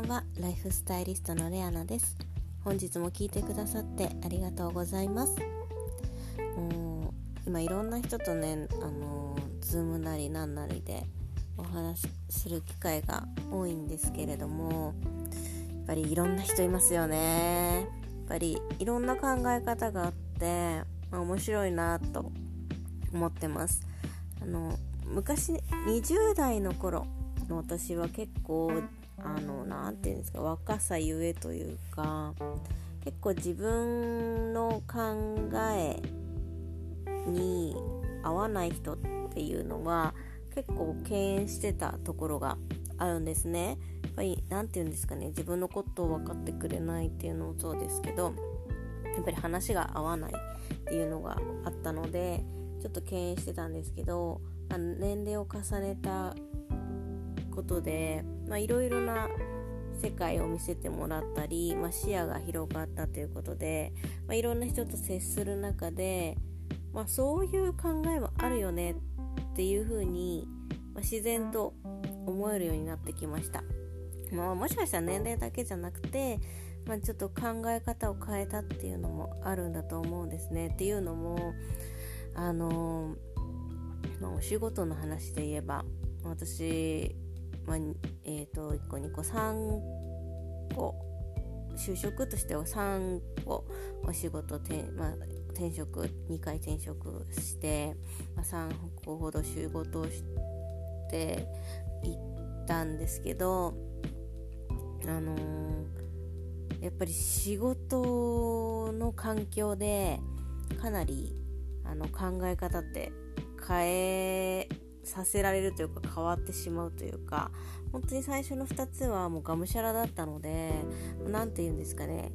ばんはライフスタイリストのレアナです。本日も聞いてくださってありがとうございます。もう今いろんな人とねあのズームなりなんなりでお話しする機会が多いんですけれどもやっぱりいろんな人いますよね。やっぱりいろんな考え方があって、まあ、面白いなと思ってます。あの昔20代の頃の私は結構あの何て言うんですか若さゆえというか結構自分の考えに合わない人っていうのは結構敬遠してたところがあるんですね。やっぱり何て言うんですかね自分のことを分かってくれないっていうのもそうですけどやっぱり話が合わないっていうのがあったのでちょっと敬遠してたんですけど、まあ、年齢を重ねたことでいろいろな世界を見せてもらったり、まあ、視野が広がったということで、まあ、いろんな人と接する中で、まあ、そういう考えもあるよねっていうふうに、ま自然と思えるようになってきました、まあ、もしかしたら年齢だけじゃなくて、まちょっと考え方を変えたっていうのもあるんだと思うんですね。っていうのもあのま、お仕事の話で言えば私まあ、えーと、1個2個3個就職としては3個お仕事て、まあ、転職2回転職して、まあ、3個ほど仕事をしていったんですけどあのー、やっぱり仕事の環境でかなりあの考え方って変えさせられるというか変わってしまうというか本当に最初の2つはもうがむしゃらだったので何て言うんですかね、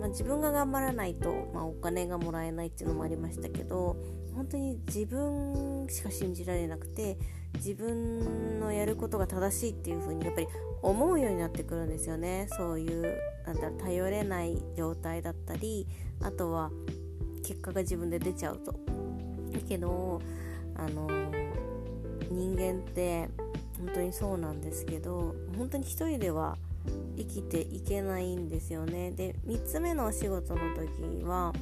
まあ、自分が頑張らないと、まあ、お金がもらえないっていうのもありましたけど本当に自分しか信じられなくて自分のやることが正しいっていう風にやっぱり思うようになってくるんですよねそういうなんだ頼れない状態だったりあとは結果が自分で出ちゃうと。だけどあのー人間って本当にそうなんですけど本当に一人では生きていけないんですよね。で3つ目のお仕事の時は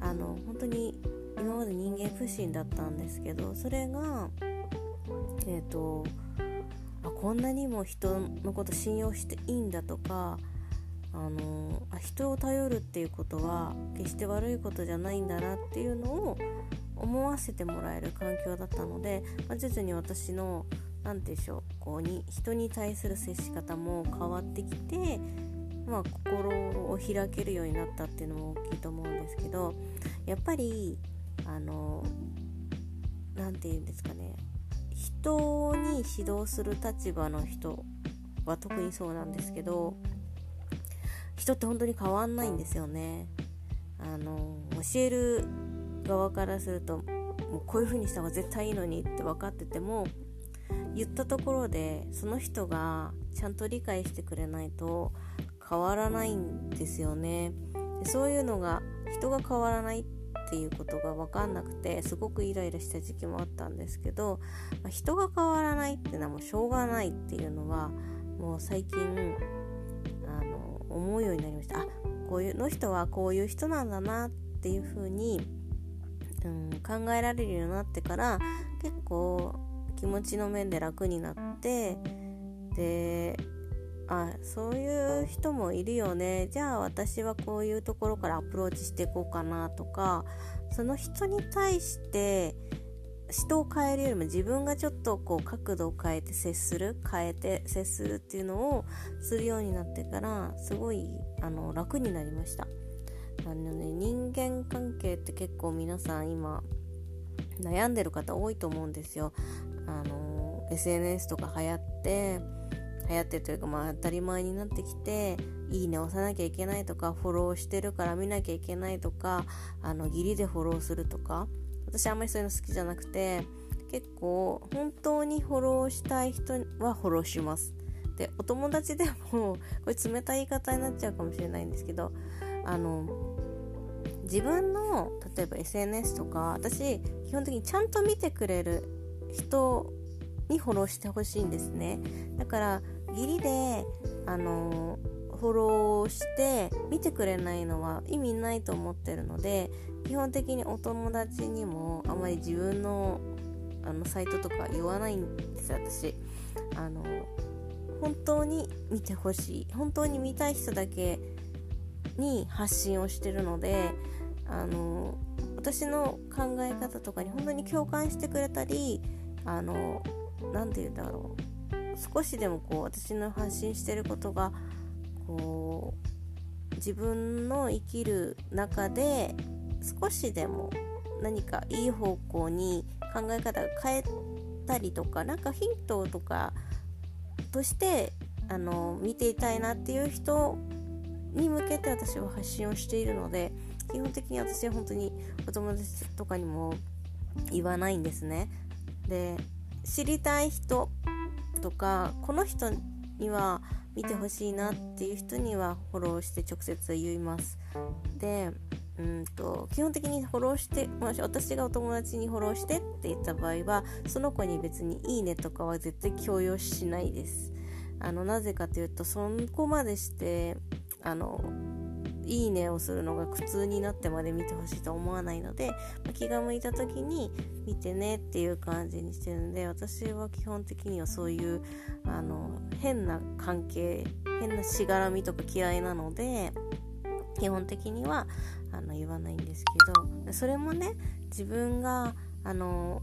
あの本当に今まで人間不信だったんですけどそれがえっ、ー、とあこんなにも人のこと信用していいんだとかあの人を頼るっていうことは決して悪いことじゃないんだなっていうのを思わせてもらえる環境だったので、まあ、徐々に私の何て言うんでしょうこうに人に対する接し方も変わってきて、まあ、心を開けるようになったっていうのも大きいと思うんですけどやっぱりあの何て言うんですかね人に指導する立場の人は特にそうなんですけど人って本当に変わんないんですよね。あの教える側からするともうこういう風にした方が絶対いいのにって分かってても言ったところでその人がちゃんと理解してくれないと変わらないんですよね。でそういうのが人が変わらないっていうことが分かんなくてすごくイライラした時期もあったんですけど、まあ、人が変わらないっていうのはもうしょうがないっていうのはもう最近あの思うようになりました。あこういうの人はこういう人なんだなっていう風にうん、考えられるようになってから結構気持ちの面で楽になってであそういう人もいるよねじゃあ私はこういうところからアプローチしていこうかなとかその人に対して人を変えるよりも自分がちょっとこう角度を変えて接する変えて接するっていうのをするようになってからすごいあの楽になりました。あのね人間関係って結構皆さん今悩んでる方多いと思うんですよ。あの SNS とか流行って流行ってというかまあ当たり前になってきていいね押さなきゃいけないとかフォローしてるから見なきゃいけないとかあの義理でフォローするとか。私あんまりそういうの好きじゃなくて結構本当にフォローしたい人はフォローします。でお友達でも これ冷たい言い方になっちゃうかもしれないんですけどあの自分の例えば SNS とか私基本的にちゃんと見てくれる人にフォローしてほしいんですね。だから義理であのフォローして見てくれないのは意味ないと思ってるので基本的にお友達にもあまり自分のあのサイトとか言わないんです私。あの本当に見てほしい。本当に見たい人だけに発信をしてるのであの私の考え方とかに本当に共感してくれたりあの何て言うんだろう。少しでもこう私の発信してることがこう自分の生きる中で少しでも何かいい方向に考え方が変えたりとか何かヒントとかとしてあの見ていたいなっていう人に向けて私は発信をしているので基本的に私は本当にお友達とかにも言わないんですね。で知りたい人とかこの人には見てほしいなっていう人にはフォローして直接言います。でうんと基本的にフォローして私がお友達にフォローしてって言った場合はその子に別に「いいね」とかは絶対強要しないです。あのなぜかというとそこまでしてあのいいねをするのが苦痛になってまで見てほしいと思わないので、ま気が向いた時に見てねっていう感じにしてるんで私は基本的にはそういうあの変な関係変なしがらみとか嫌いなので基本的にはあの言わないんですけどそれもね自分があの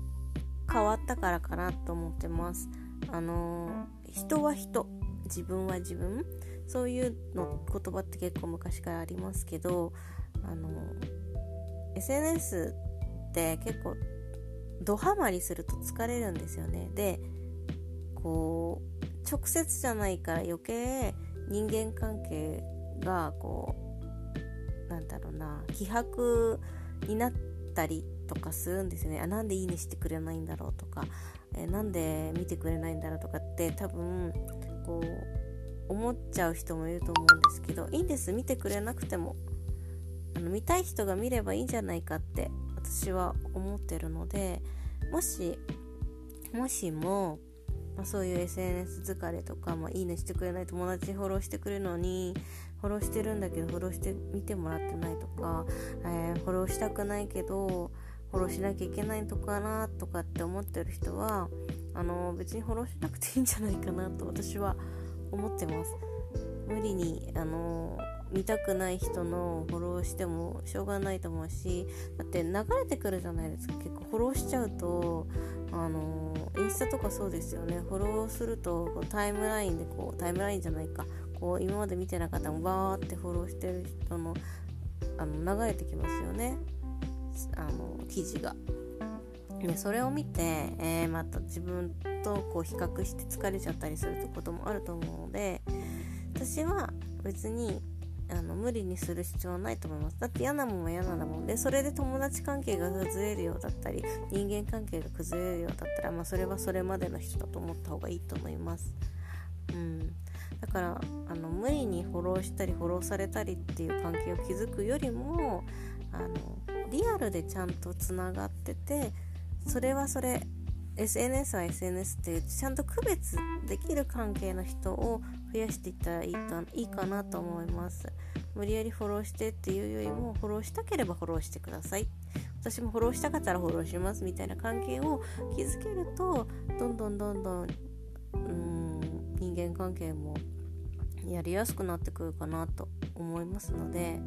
変わったからかなと思ってます。あの人は人。自分は自分。そういうの言葉って結構昔からありますけどあの SNS って結構ドハマりすると疲れるんですよね。でこう直接じゃないから余計人間関係がこうなんだろうな希薄になったりとかするんですよね。あなんでいいねしてくれないんだろうとか、えなんで見てくれないんだろうとかって多分こう思っちゃう人もいると思うんですけどいいんです。見てくれなくてもあの見たい人が見ればいいんじゃないかって私は思ってるのでもしもしも、まあ、そういう SNS 疲れとか、まあ、いいねしてくれない友達フォローしてくれるのにフォローしてるんだけどフォローして見てもらってないとか、えー、フォローしたくないけどフォローしなきゃいけないとかなとかって思ってる人はあの別にフォローしなくていいんじゃないかなと私は思ってます。無理にあの見たくない人のフォローしてもしょうがないと思うしだって流れてくるじゃないですか。結構フォローしちゃうとあのインスタとかそうですよね。フォローするとタイムラインでこうタイムラインじゃないか。こう今まで見てなかったのバーってフォローしてる人のあの流れてきますよね。あの記事が。ね、それを見て、えー、また自分とこう比較して疲れちゃったりすることもあると思うので私は別にあの無理にする必要はないと思います。だって嫌なもんは嫌なもんでそれで友達関係が崩れるようだったり人間関係が崩れるようだったら、まあ、それはそれまでの人だと思った方がいいと思います。うん。だからあの無理にフォローしたりフォローされたりっていう関係を築くよりもあのリアルでちゃんとつながっててそれはそれ SNS は SNS ってちゃんと区別できる関係の人を増やしていったらいいといいかなと思います。無理やりフォローしてっていうよりもフォローしたければフォローしてください。私もフォローしたかったらフォローしますみたいな関係を築けるとどんどんどんどんうん人間関係もやりやすくなってくるかなと思いますので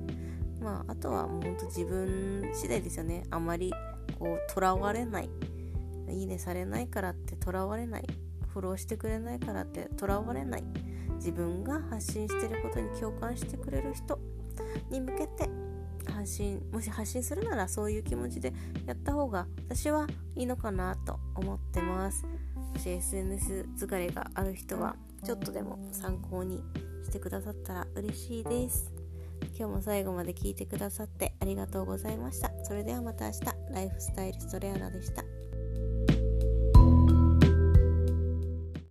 まああとはもうほんと自分次第ですよね。あまりこうとらわれない。いいねされないからってとらわれない。フォローしてくれないからってとらわれない。自分が発信してることに共感してくれる人に向けて発信もし発信するならそういう気持ちでやった方が私はいいのかなと思ってます。もし SNS 疲れがある人はちょっとでも参考にしてくださったら嬉しいです今日も最後まで聞いてくださってありがとうございました。それではまた明日、ライフスタイリストレアナでした。